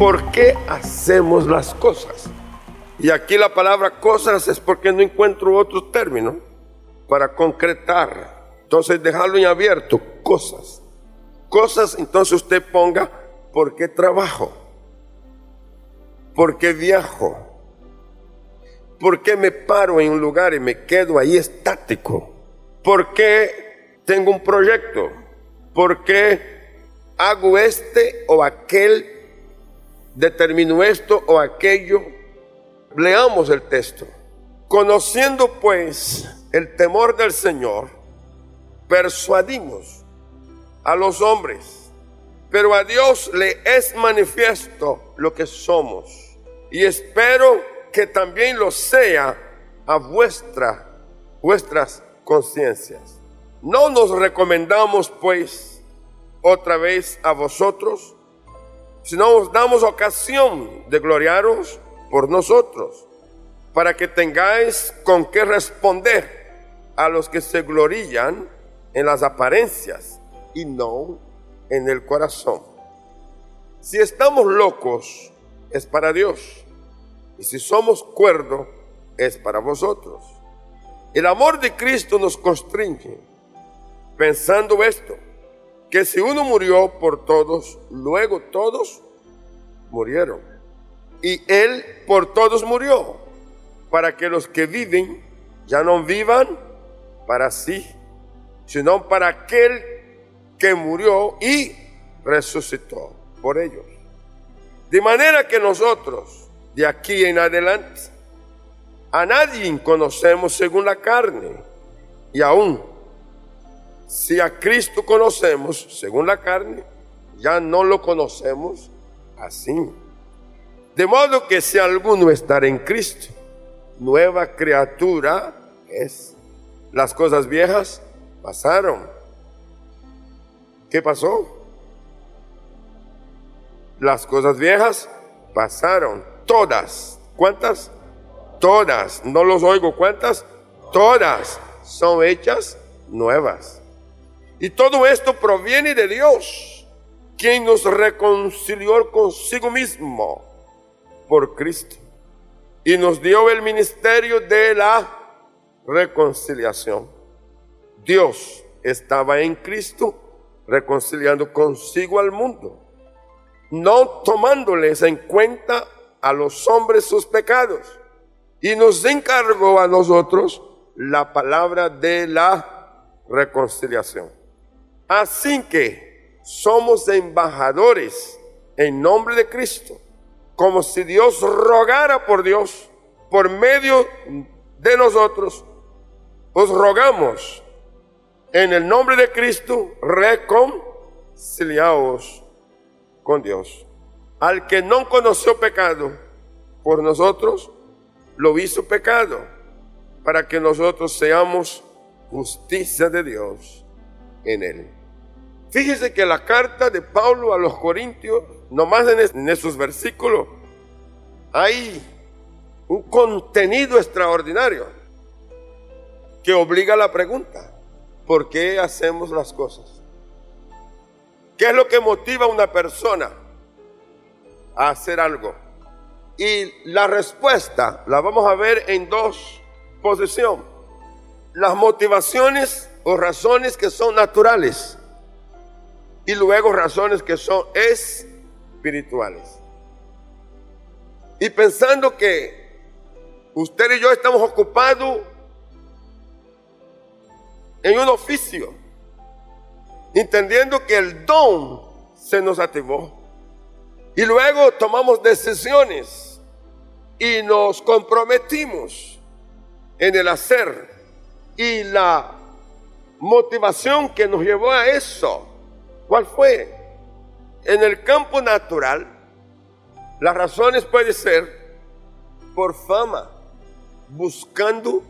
por qué hacemos las cosas. Y aquí la palabra cosas es porque no encuentro otro término para concretar. Entonces dejarlo en abierto, cosas. Cosas, entonces usted ponga, ¿por qué trabajo? ¿Por qué viajo? ¿Por qué me paro en un lugar y me quedo ahí estático? ¿Por qué tengo un proyecto? ¿Por qué hago este o aquel? ¿Determino esto o aquello? Leamos el texto. Conociendo pues el temor del Señor, persuadimos a los hombres, pero a Dios le es manifiesto lo que somos. Y espero que también lo sea a vuestra, vuestras conciencias. No nos recomendamos pues otra vez a vosotros, sino os damos ocasión de gloriaros por nosotros, para que tengáis con qué responder a los que se glorían en las apariencias y no en el corazón. Si estamos locos, es para Dios. Y si somos cuerdos, es para vosotros. El amor de Cristo nos constringe, pensando esto, que si uno murió por todos, luego todos murieron. Y Él por todos murió, para que los que viven ya no vivan para sí, sino para aquel que murió y resucitó por ellos. De manera que nosotros, de aquí en adelante, a nadie conocemos según la carne. Y aún, si a Cristo conocemos según la carne, ya no lo conocemos así. De modo que si alguno está en Cristo, nueva criatura es. Las cosas viejas pasaron. ¿Qué pasó? Las cosas viejas pasaron. Todas. ¿Cuántas? Todas. No los oigo. ¿Cuántas? Todas son hechas nuevas. Y todo esto proviene de Dios, quien nos reconcilió consigo mismo por Cristo y nos dio el ministerio de la reconciliación. Dios estaba en Cristo reconciliando consigo al mundo, no tomándoles en cuenta a los hombres sus pecados, y nos encargó a nosotros la palabra de la reconciliación. Así que somos embajadores en nombre de Cristo, como si Dios rogara por Dios, por medio de nosotros, os rogamos en el nombre de Cristo, reconciliaos con Dios. Al que no conoció pecado, por nosotros lo hizo pecado, para que nosotros seamos justicia de Dios en él. Fíjese que la carta de Pablo a los Corintios, nomás en, esos versículos, hay un contenido extraordinario que obliga a la pregunta. ¿Por qué hacemos las cosas? ¿Qué es lo que motiva a una persona a hacer algo? Y la respuesta la vamos a ver en dos posiciones. Las motivaciones o razones que son naturales y luego razones que son espirituales. Y pensando que usted y yo estamos ocupados en un oficio, entendiendo que el don se nos activó. Y luego tomamos decisiones y nos comprometimos en el hacer. Y la motivación que nos llevó a eso, ¿cuál fue? En el campo natural, las razones pueden ser por fama, buscando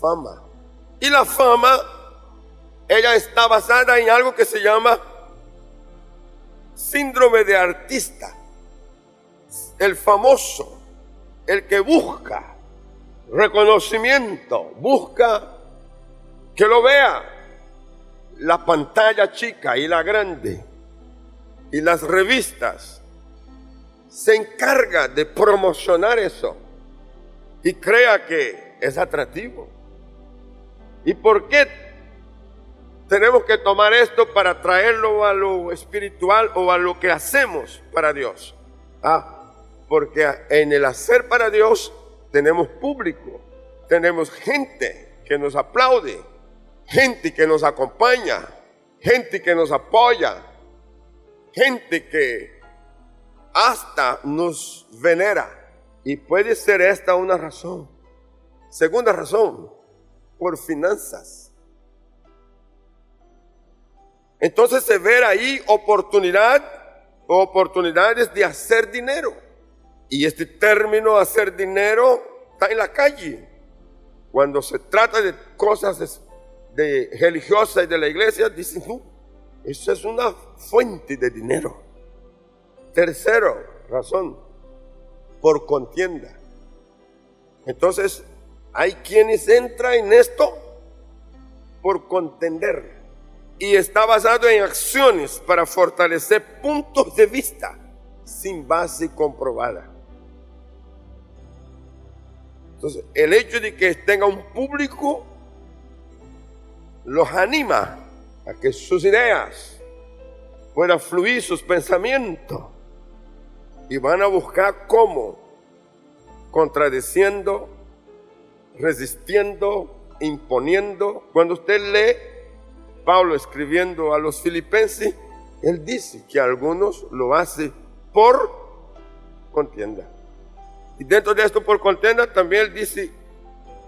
fama. Y la fama ella está basada en algo que se llama síndrome de artista. El famoso, el que busca reconocimiento, busca que lo vea la pantalla chica y la grande y las revistas se encarga de promocionar eso y crea que es atractivo. ¿Y por qué tenemos que tomar esto para traerlo a lo espiritual o a lo que hacemos para Dios? Ah, porque en el hacer para Dios tenemos público, tenemos gente que nos aplaude, gente que nos acompaña, gente que nos apoya, gente que hasta nos venera. Y puede ser esta una razón. Segunda razón, por finanzas. Entonces se ve ahí oportunidad, oportunidades de hacer dinero. Y este término hacer dinero está en la calle. Cuando se trata de cosas de, religiosas y de la iglesia, dicen, no, eso es una fuente de dinero. Tercero, razón, por contienda. Entonces, hay quienes entran en esto por contender y está basado en acciones para fortalecer puntos de vista sin base comprobada. Entonces, el hecho de que tenga un público los anima a que sus ideas puedan fluir, sus pensamientos, y van a buscar cómo, contradiciendo, resistiendo, imponiendo. Cuando usted lee Pablo escribiendo a los filipenses, él dice que algunos lo hacen por contienda. Y dentro de esto por contienda también él dice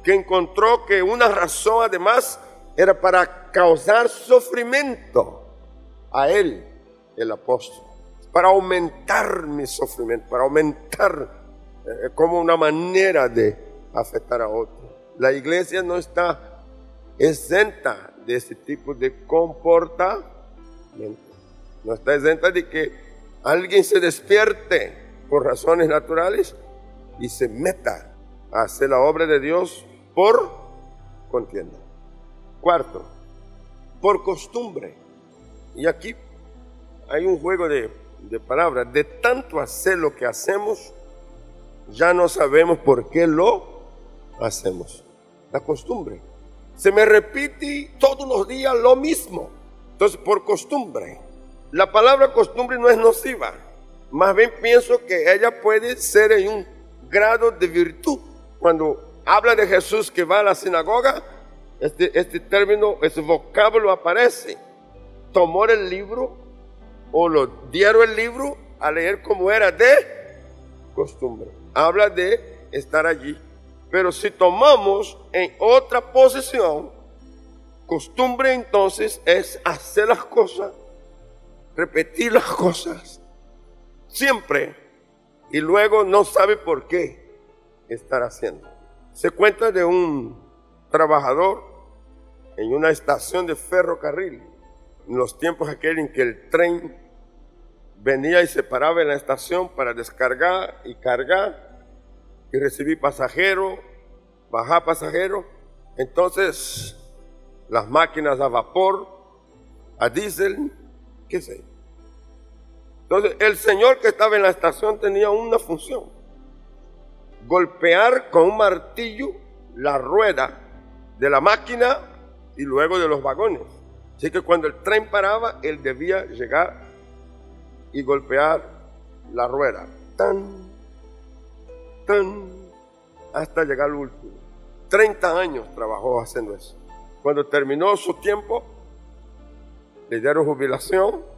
que encontró que una razón además era para causar sufrimiento a él, el apóstol, para aumentar mi sufrimiento, para aumentar eh, como una manera de afectar a otro. La iglesia no está exenta de ese tipo de comportamiento. No está exenta de que alguien se despierte por razones naturales y se meta a hacer la obra de Dios por contienda. Cuarto, por costumbre. Y aquí hay un juego de, palabras. De tanto hacer lo que hacemos, ya no sabemos por qué lo hacemos. La costumbre. Se me repite todos los días lo mismo. Entonces, por costumbre. La palabra costumbre no es nociva. Más bien pienso que ella puede ser en un grado de virtud. Cuando habla de Jesús que va a la sinagoga, este, este término, ese vocablo aparece. Tomó el libro o lo dieron el libro a leer como era de costumbre. Habla de estar allí. Pero si tomamos en otra posición, costumbre entonces es hacer las cosas, repetir las cosas, siempre y luego no sabe por qué estar haciendo. Se cuenta de un trabajador en una estación de ferrocarril, en los tiempos aquel en que el tren venía y se paraba en la estación para descargar y cargar y recibir pasajeros, bajar pasajeros. Entonces, las máquinas a vapor, a diésel, qué sé. Entonces, el señor que estaba en la estación tenía una función. Golpear con un martillo la rueda de la máquina y luego de los vagones. Así que cuando el tren paraba, él debía llegar y golpear la rueda. Tan, tan, hasta llegar al último. 30 años trabajó haciendo eso. Cuando terminó su tiempo, le dieron jubilación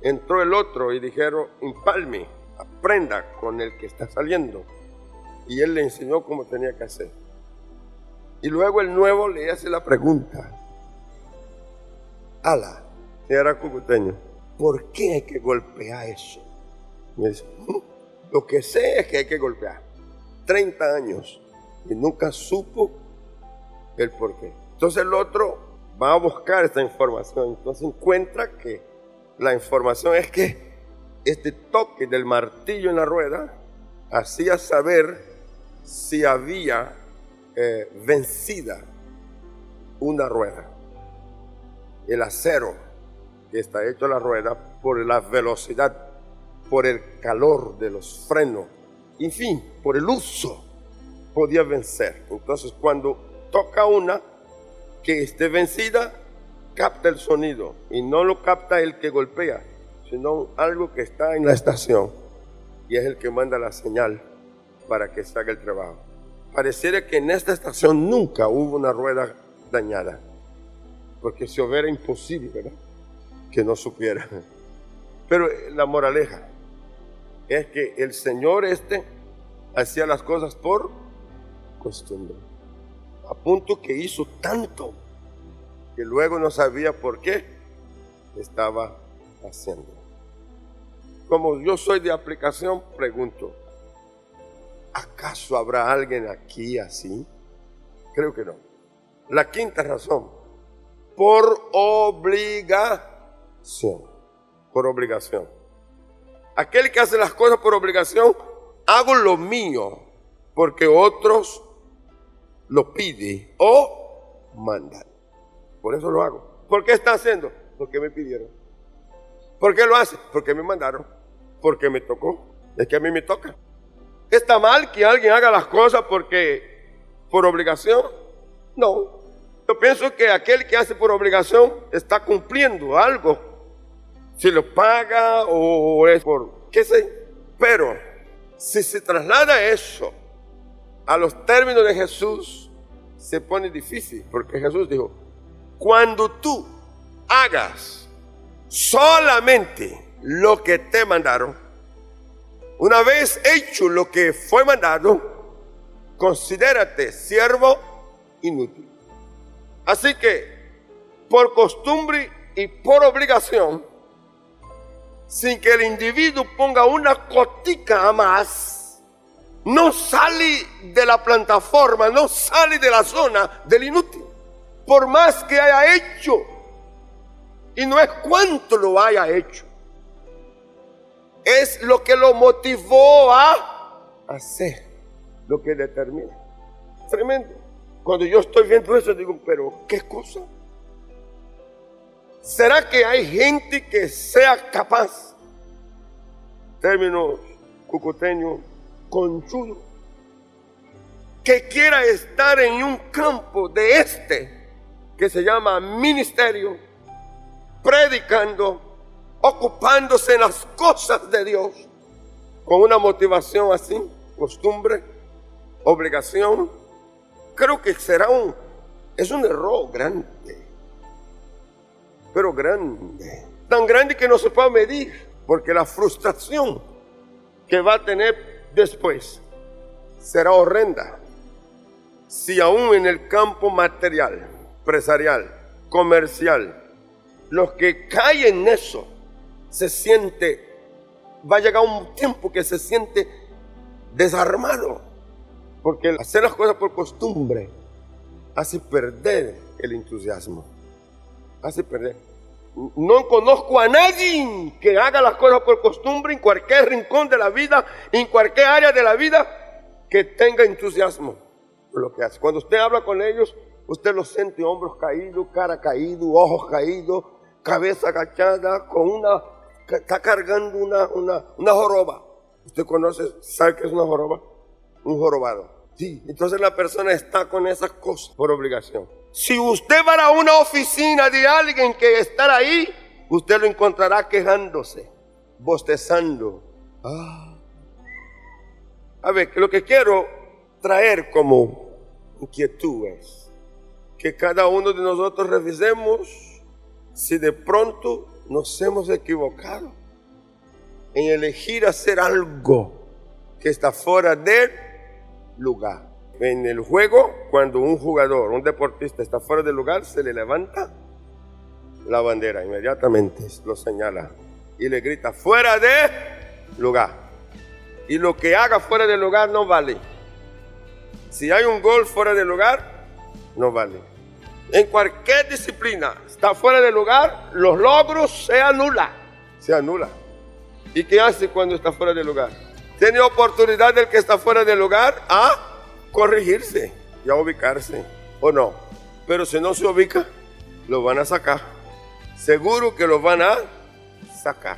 entró el otro y dijeron, impalme, aprenda con el que está saliendo. Y él le enseñó cómo tenía que hacer. Y luego el nuevo le hace la pregunta, ala, era cucuteño, ¿por qué hay que golpear eso? Y dice, mm, lo que sé es que hay que golpear. 30 años y nunca supo el por qué. Entonces el otro va a buscar esta información, entonces encuentra que la información es que este toque del martillo en la rueda hacía saber si había eh, vencida una rueda. El acero que está hecho la rueda por la velocidad por el calor de los frenos, en fin, por el uso, podía vencer. Entonces cuando toca una que esté vencida, capta el sonido y no lo capta el que golpea, sino algo que está en la estación y es el que manda la señal para que se haga el trabajo. Pareciera que en esta estación nunca hubo una rueda dañada, porque si hubiera imposible, ¿verdad? Que no supiera. Pero la moraleja es que el Señor este hacía las cosas por costumbre, a punto que hizo tanto que luego no sabía por qué estaba haciendo. Como yo soy de aplicación, pregunto, ¿acaso habrá alguien aquí así? Creo que no. La quinta razón, por obligación, por obligación. Aquel que hace las cosas por obligación, hago lo mío porque otros lo piden o mandan. Por eso lo hago. ¿Por qué está haciendo? Porque me pidieron. ¿Por qué lo hace? Porque me mandaron. Porque me tocó. Es que a mí me toca. ¿Está mal que alguien haga las cosas porque por obligación? No. Yo pienso que aquel que hace por obligación está cumpliendo algo. Si lo paga o es por qué sé. Pero si se traslada eso a los términos de Jesús, se pone difícil. Porque Jesús dijo, cuando tú hagas solamente lo que te mandaron, una vez hecho lo que fue mandado, considérate siervo inútil. Así que, por costumbre y por obligación, sin que el individuo ponga una cotica más, no sale de la plataforma, no sale de la zona del inútil por más que haya hecho. Y no es cuánto lo haya hecho. Es lo que lo motivó a hacer, lo que determina. Tremendo. Cuando yo estoy viendo eso, digo, pero ¿qué cosa? ¿Será que hay gente que sea capaz, término cucoteño, conchudo, que quiera estar en un campo de este que se llama ministerio, predicando, ocupándose en las cosas de Dios, con una motivación así, costumbre, obligación, creo que será un, es un error grande, pero grande, tan grande que no se puede medir, porque la frustración que va a tener después será horrenda. Si aún en el campo material, empresarial, comercial, los que caen en eso, se siente, va a llegar un tiempo que se siente desarmado, porque hacer las cosas por costumbre hace perder el entusiasmo, hace perder. No conozco a nadie que haga las cosas por costumbre en cualquier rincón de la vida, en cualquier área de la vida, que tenga entusiasmo por lo que hace. Cuando usted habla con ellos, Usted lo siente hombros caídos, cara caído, ojos caídos, cabeza agachada, con una, está cargando una, una, una joroba. ¿Usted conoce, sabe qué es una joroba? Un jorobado. Sí, entonces la persona está con esas cosas por obligación. Si usted va a una oficina de alguien que está ahí, usted lo encontrará quejándose, bostezando. Ah. A ver, lo que quiero traer como inquietud es que cada uno de nosotros revisemos si de pronto nos hemos equivocado en elegir hacer algo que está fuera del lugar. En el juego, cuando un jugador, un deportista está fuera del lugar, se le levanta la bandera, inmediatamente lo señala y le grita, fuera de lugar. Y lo que haga fuera del lugar no vale. Si hay un gol fuera del lugar, no vale. En cualquier disciplina está fuera de lugar, los logros se anulan. Se anula. ¿Y qué hace cuando está fuera de lugar? Tiene oportunidad del que está fuera de lugar a corregirse y a ubicarse. ¿O no? Pero si no se ubica, lo van a sacar. Seguro que lo van a sacar.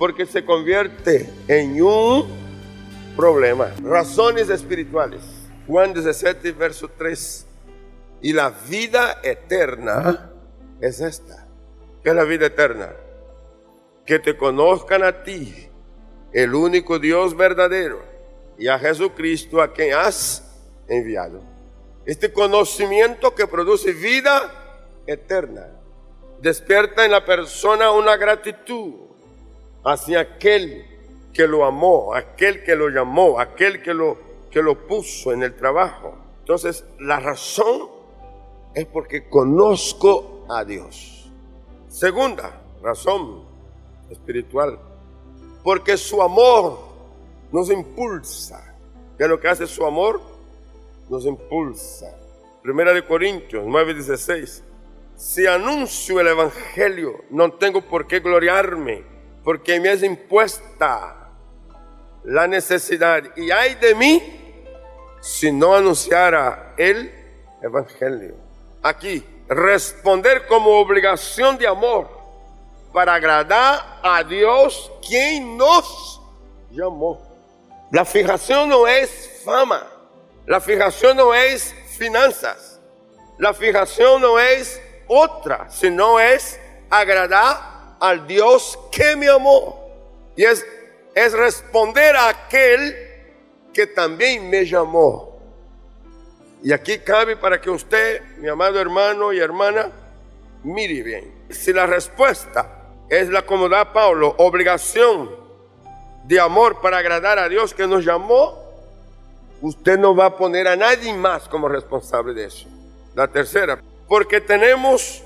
porque se convierte en un problema. Razones espirituales. Juan 17, verso 3. Y la vida eterna es esta. ¿Qué es la vida eterna? Que te conozcan a ti, el único Dios verdadero, y a Jesucristo a quien has enviado. Este conocimiento que produce vida eterna despierta en la persona una gratitud hacia aquel que lo amó, aquel que lo llamó, aquel que lo, que lo puso en el trabajo. Entonces, la razón es porque conozco a Dios. Segunda razón espiritual, porque su amor nos impulsa. ¿Qué es lo que hace su amor? Nos impulsa. Primera de Corintios 9:16. Si anuncio el Evangelio, no tengo por qué gloriarme, porque me es impuesta la necesidad. Y hay de mí si no anunciara el Evangelio. Aquí, responder como obligación de amor para agradar a Dios quien nos llamó. La fijación no es fama, la fijación no es finanzas, la fijación no es otra, sino es agradar al Dios que me amó. Y es, es responder a aquel que también me llamó. Y aquí cabe para que usted, mi amado hermano y hermana, mire bien. Si la respuesta es la como da Pablo, obligación de amor para agradar a Dios que nos llamó, usted no va a poner a nadie más como responsable de eso. La tercera, porque tenemos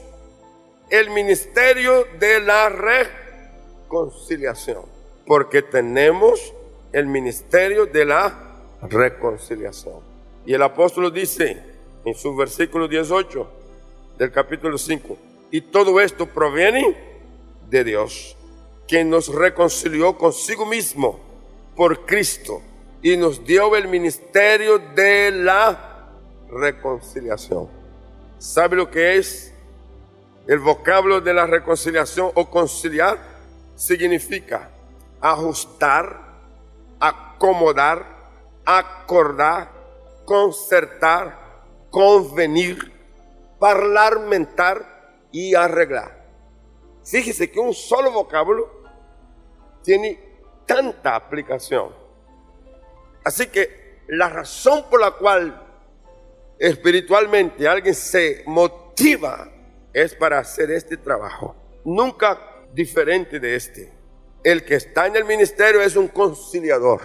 el ministerio de la reconciliación. Porque tenemos el ministerio de la reconciliación. Y el apóstol dice en su versículo 18 del capítulo 5, y todo esto proviene de Dios, quien nos reconcilió consigo mismo por Cristo y nos dio el ministerio de la reconciliación. ¿Sabe lo que es el vocablo de la reconciliación o conciliar? Significa ajustar, acomodar, acordar, concertar, convenir, parlamentar y arreglar. Fíjese que un solo vocablo tiene tanta aplicación. Así que la razón por la cual espiritualmente alguien se motiva es para hacer este trabajo. Nunca diferente de este. El que está en el ministerio es un conciliador.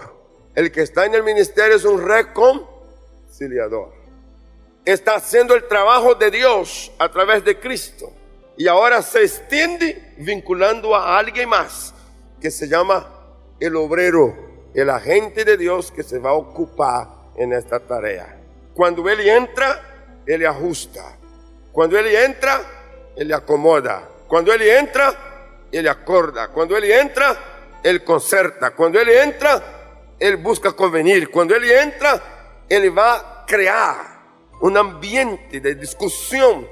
El que está en el ministerio es un reconciliador. Está haciendo el trabajo de Dios a través de Cristo. Y ahora se extiende vinculando a alguien más que se llama el obrero, el agente de Dios que se va a ocupar en esta tarea. Cuando Él entra, Él ajusta. Cuando Él entra, Él acomoda. Cuando Él entra, Él acorda. Cuando Él entra, Él concerta. Cuando Él entra, Él busca convenir. Cuando Él entra, Él va a crear un ambiente de discusión,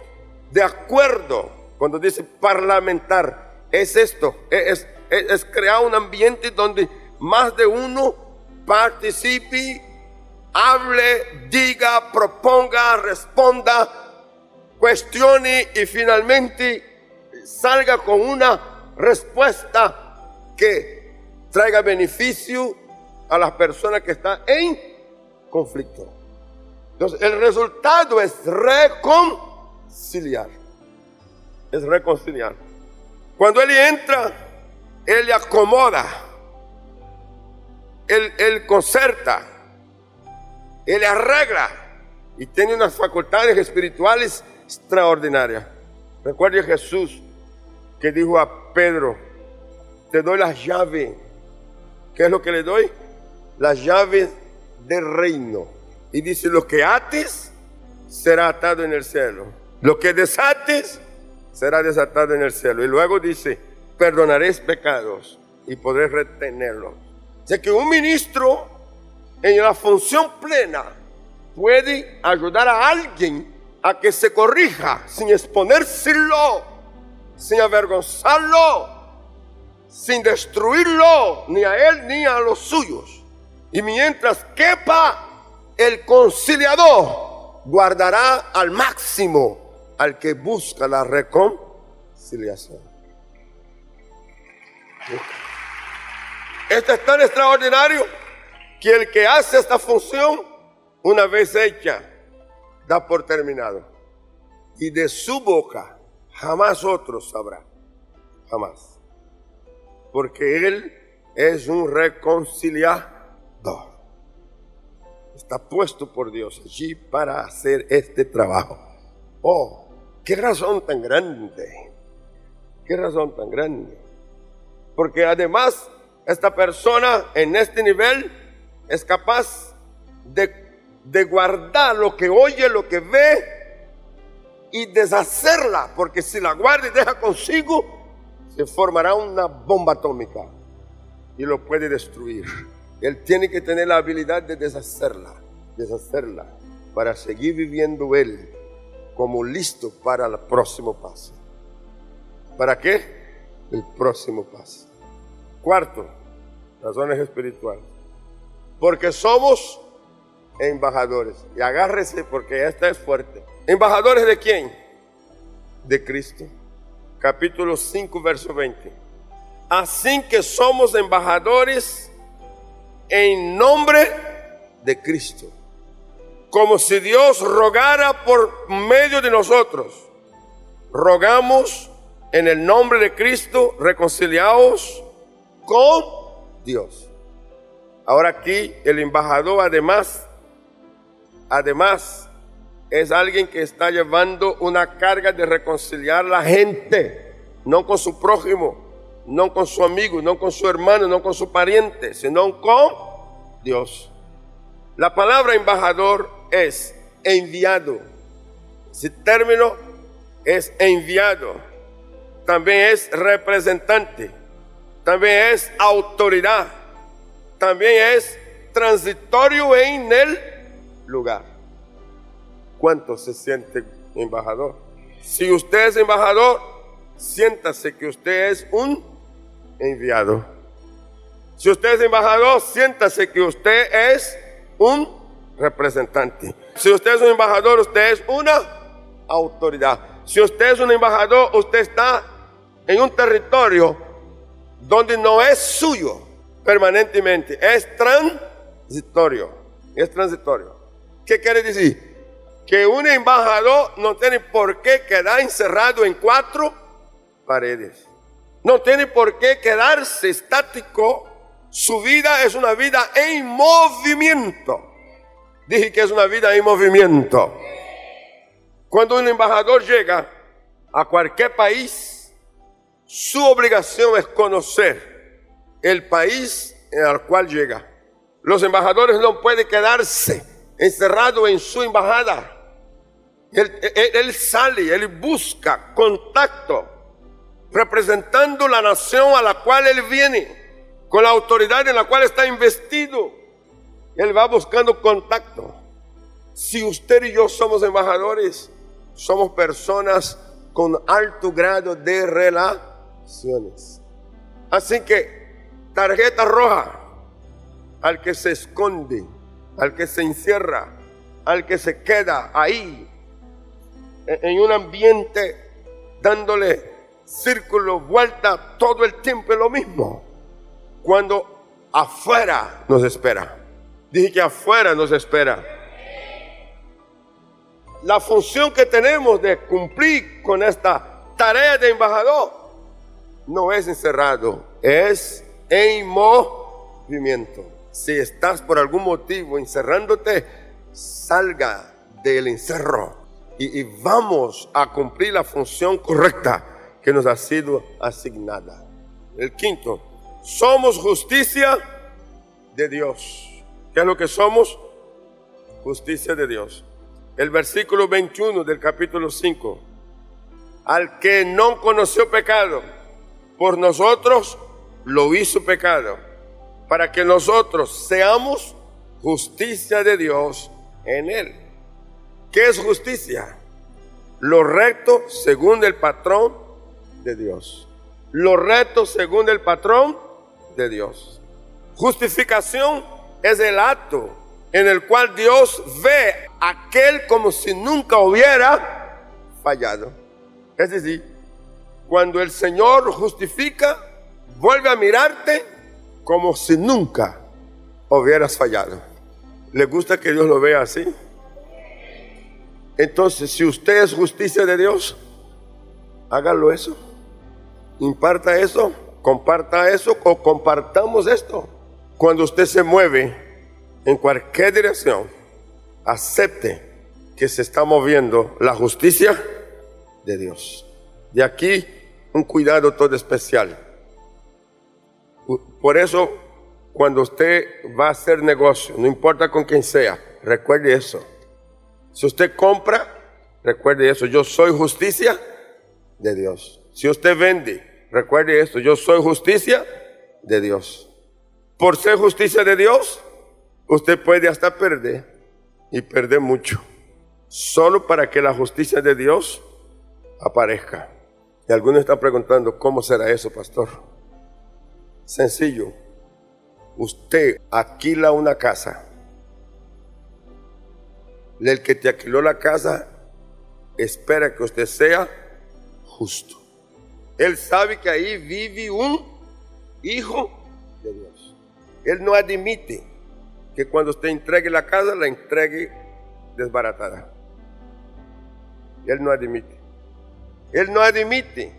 de acuerdo. Cuando dice parlamentar, es esto, es, es, es crear un ambiente donde más de uno participe hable, diga, proponga, responda, cuestione y finalmente salga con una respuesta que traiga beneficio a las personas que están en conflicto. Entonces, el resultado es reconciliar. Es reconciliar. Cuando él entra, él acomoda, él, él concerta, él arregla y tiene unas facultades espirituales extraordinarias. Recuerde Jesús que dijo a Pedro, te doy las llaves. ¿Qué es lo que le doy? Las llaves del reino. Y dice, lo que ates será atado en el cielo. Lo que desates será desatado en el cielo. Y luego dice, perdonaréis pecados y podré retenerlos. O que un ministro en la función plena puede ayudar a alguien a que se corrija sin exponérselo, sin avergonzarlo, sin destruirlo, ni a él ni a los suyos. Y mientras quepa el conciliador, guardará al máximo al que busca la reconciliación. Esto es tan extraordinario que el que hace esta función, una vez hecha, da por terminado. Y de su boca jamás otro sabrá. Jamás. Porque Él es un reconciliador. Está puesto por Dios allí para hacer este trabajo. Oh, qué razón tan grande. Qué razón tan grande. Porque además esta persona en este nivel es capaz de, guardar lo que oye, lo que ve y deshacerla. Porque si la guarda y deja consigo, se formará una bomba atómica y lo puede destruir. Él tiene que tener la habilidad de deshacerla, deshacerla, para seguir viviendo él como listo para el próximo paso. ¿Para qué? El próximo paso. Cuarto, razones espirituales. Porque somos embajadores. Y agárrese porque esta es fuerte. ¿Embajadores de quién? De Cristo. Capítulo 5, verso 20. Así que somos embajadores en nombre de Cristo. Como si Dios rogara por medio de nosotros. Rogamos en el nombre de Cristo, reconciliados con Dios. Ahora aquí el embajador además, además es alguien que está llevando una carga de reconciliar la gente, no con su prójimo, no con su amigo, no con su hermano, no con su pariente, sino con Dios. La palabra embajador es enviado. Ese término es enviado. También es representante también es autoridad, también es transitorio en el lugar. ¿Cuánto se siente embajador? Si usted es embajador, siéntase que usted es un enviado. Si usted es embajador, siéntase que usted es un representante. Si usted es un embajador, usted es una autoridad. Si usted es un embajador, usted está en un territorio donde no es suyo permanentemente, es transitorio. Es transitorio. ¿Qué quiere decir? Que un embajador no tiene por qué quedar encerrado en cuatro paredes. No tiene por qué quedarse estático. Su vida es una vida en movimiento. Dije que es una vida en movimiento. Cuando un embajador llega a cualquier país, su obligación es conocer el país al cual llega. Los embajadores no pueden quedarse encerrados en su embajada. Él, sale, él busca contacto, representando la nación a la cual él viene, con la autoridad en la cual está investido. Él va buscando contacto. Si usted y yo somos embajadores, somos personas con alto grado de relación Así que tarjeta roja al que se esconde, al que se encierra, al que se queda ahí en un ambiente dándole círculo, vuelta todo el tiempo es lo mismo. Cuando afuera nos espera. Dije que afuera nos espera. La función que tenemos de cumplir con esta tarea de embajador no es encerrado, es en movimiento. Si estás por algún motivo encerrándote, salga del encerro y, y vamos a cumplir la función correcta que nos ha sido asignada. El quinto, somos justicia de Dios. ¿Qué es lo que somos? Justicia de Dios. El versículo 21 del capítulo 5. Al que no conoció pecado por nosotros lo hizo pecado, para que nosotros seamos justicia de Dios en él. ¿Qué es justicia? Lo recto según el patrón de Dios. los retos según el patrón de Dios. Justificación es el acto en el cual Dios ve a aquel como si nunca hubiera fallado. Es decir, cuando el Señor justifica, vuelve a mirarte como si nunca hubieras fallado. ¿Le gusta que Dios lo vea así? Entonces, si usted es justicia de Dios, hágalo eso. Imparta eso, comparta eso o compartamos esto. Cuando usted se mueve en cualquier dirección, acepte que se está moviendo la justicia de Dios. De aquí un cuidado todo especial. Por eso, cuando usted va a hacer negocio, no importa con quién sea, recuerde eso. Si usted compra, recuerde eso. Yo soy justicia de Dios. Si usted vende, recuerde esto. Yo soy justicia de Dios. Por ser justicia de Dios, usted puede hasta perder y perder mucho. Solo para que la justicia de Dios aparezca. Y algunos están preguntando, ¿cómo será eso, pastor? Sencillo. Usted alquila una casa. El que te alquiló la casa espera que usted sea justo. Él sabe que ahí vive un hijo de Dios. Él no admite que cuando usted entregue la casa, la entregue desbaratada. Él no admite. Él no admite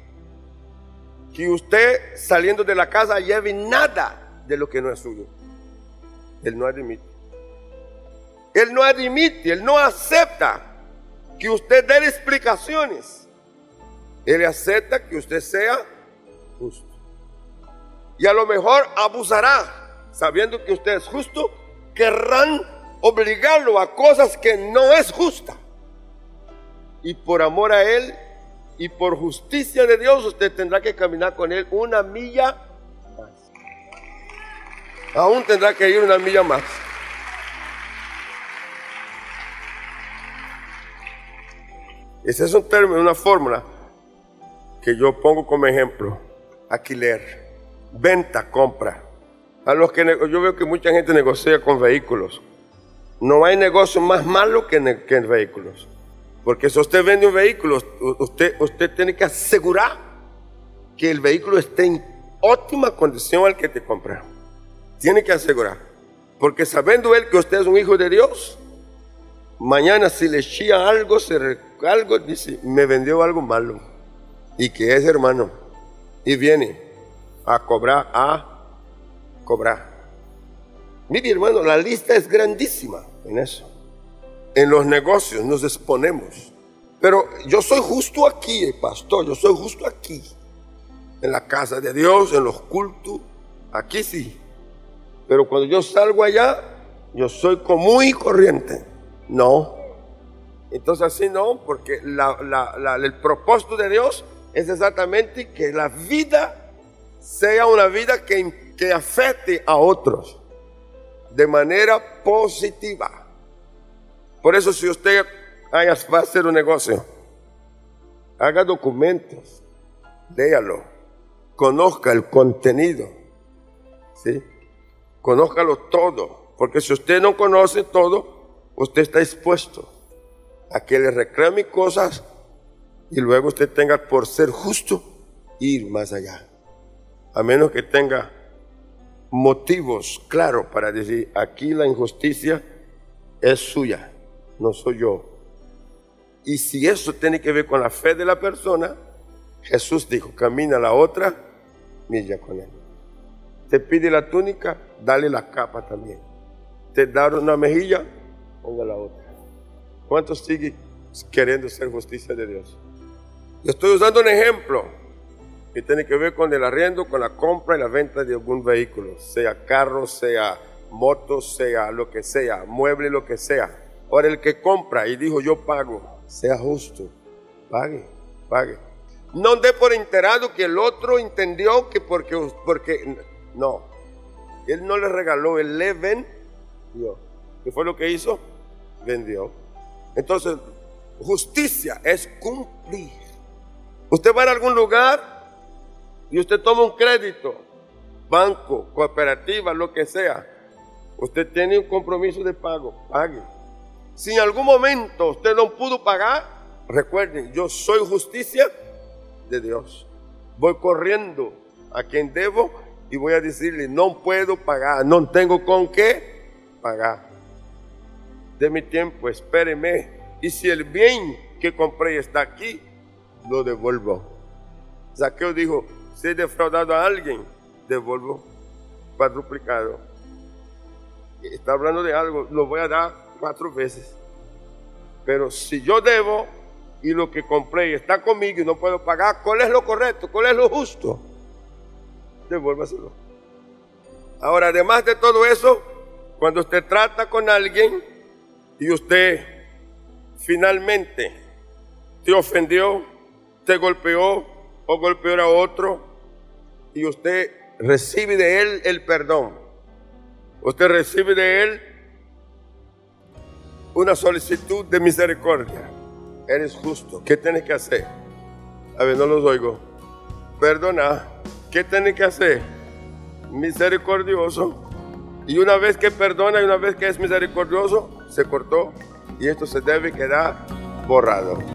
que usted saliendo de la casa lleve nada de lo que no es suyo. Él no admite. Él no admite, él no acepta que usted dé explicaciones. Él acepta que usted sea justo. Y a lo mejor abusará, sabiendo que usted es justo, querrán obligarlo a cosas que no es justa. Y por amor a él, y por justicia de Dios usted tendrá que caminar con Él una milla más. Aún tendrá que ir una milla más. Ese es un término, una fórmula que yo pongo como ejemplo. Alquiler, venta, compra. A los que yo veo que mucha gente negocia con vehículos. No hay negocio más malo que, en vehículos. Porque si usted vende un vehículo, usted, usted tiene que asegurar que el vehículo esté en óptima condición al que te compra. Tiene que asegurar. Porque sabiendo él que usted es un hijo de Dios, mañana si le chía algo, se algo dice, me vendió algo malo. Y que es hermano. Y viene a cobrar, a cobrar. Mire hermano, la lista es grandísima en eso en los negocios nos exponemos. Pero yo soy justo aquí, pastor, yo soy justo aquí. En la casa de Dios, en los cultos, aquí sí. Pero cuando yo salgo allá, yo soy común y corriente. No. Entonces así no, porque el propósito de Dios es exactamente que la vida sea una vida que, que afecte a otros de manera positiva. Por eso si usted va a hacer un negocio, haga documentos, léalo, conozca el contenido, ¿sí? Conózcalo todo, porque si usted no conoce todo, usted está expuesto a que le reclame cosas y luego usted tenga por ser justo ir más allá. A menos que tenga motivos claros para decir, aquí la injusticia es suya no soy yo. Y si eso tiene que ver con la fe de la persona, Jesús dijo, camina la otra milla con él. Te pide la túnica, dale la capa también. Te da una mejilla, ponga la otra. ¿Cuántos siguen queriendo ser justicia de Dios? Estoy usando un ejemplo que tiene que ver con el arriendo, con la compra y la venta de algún vehículo, sea carro, sea moto, sea lo que sea, mueble, lo que sea. Ahora el que compra y dijo yo pago, sea justo, pague, pague. No dé por enterado que el otro entendió que porque, porque no, él no le regaló, él le vendió. ¿Qué fue lo que hizo? Vendió. Entonces, justicia es cumplir. Usted va a algún lugar y usted toma un crédito, banco, cooperativa, lo que sea, usted tiene un compromiso de pago, pague. Si en algún momento usted no pudo pagar, recuerden, yo soy justicia de Dios. Voy corriendo a quien debo y voy a decirle, no puedo pagar, no tengo con qué pagar. De mi tiempo, espéreme. Y si el bien que compré está aquí, lo devuelvo. Saqueo dijo, si he defraudado a alguien, devuelvo cuadruplicado. Está hablando de algo, lo voy a dar cuatro veces. Pero si yo debo y lo que compré está conmigo y no puedo pagar, ¿cuál es lo correcto? ¿Cuál es lo justo? Devuélvaselo. Ahora, además de todo eso, cuando usted trata con alguien y usted finalmente te ofendió, te golpeó o golpeó a otro y usted recibe de él el perdón. Usted recibe de él una solicitud de misericordia. Eres justo. ¿Qué tienes que hacer? A ver, no los oigo. Perdona. ¿Qué tienes que hacer? Misericordioso. Y una vez que perdona y una vez que es misericordioso, se cortó. Y esto se debe quedar borrado.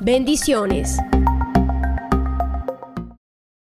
Bendiciones.